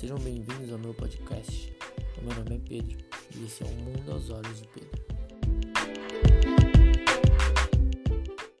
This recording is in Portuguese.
Sejam bem-vindos ao meu podcast. O meu nome é Pedro e esse é o Mundo aos Olhos de Pedro.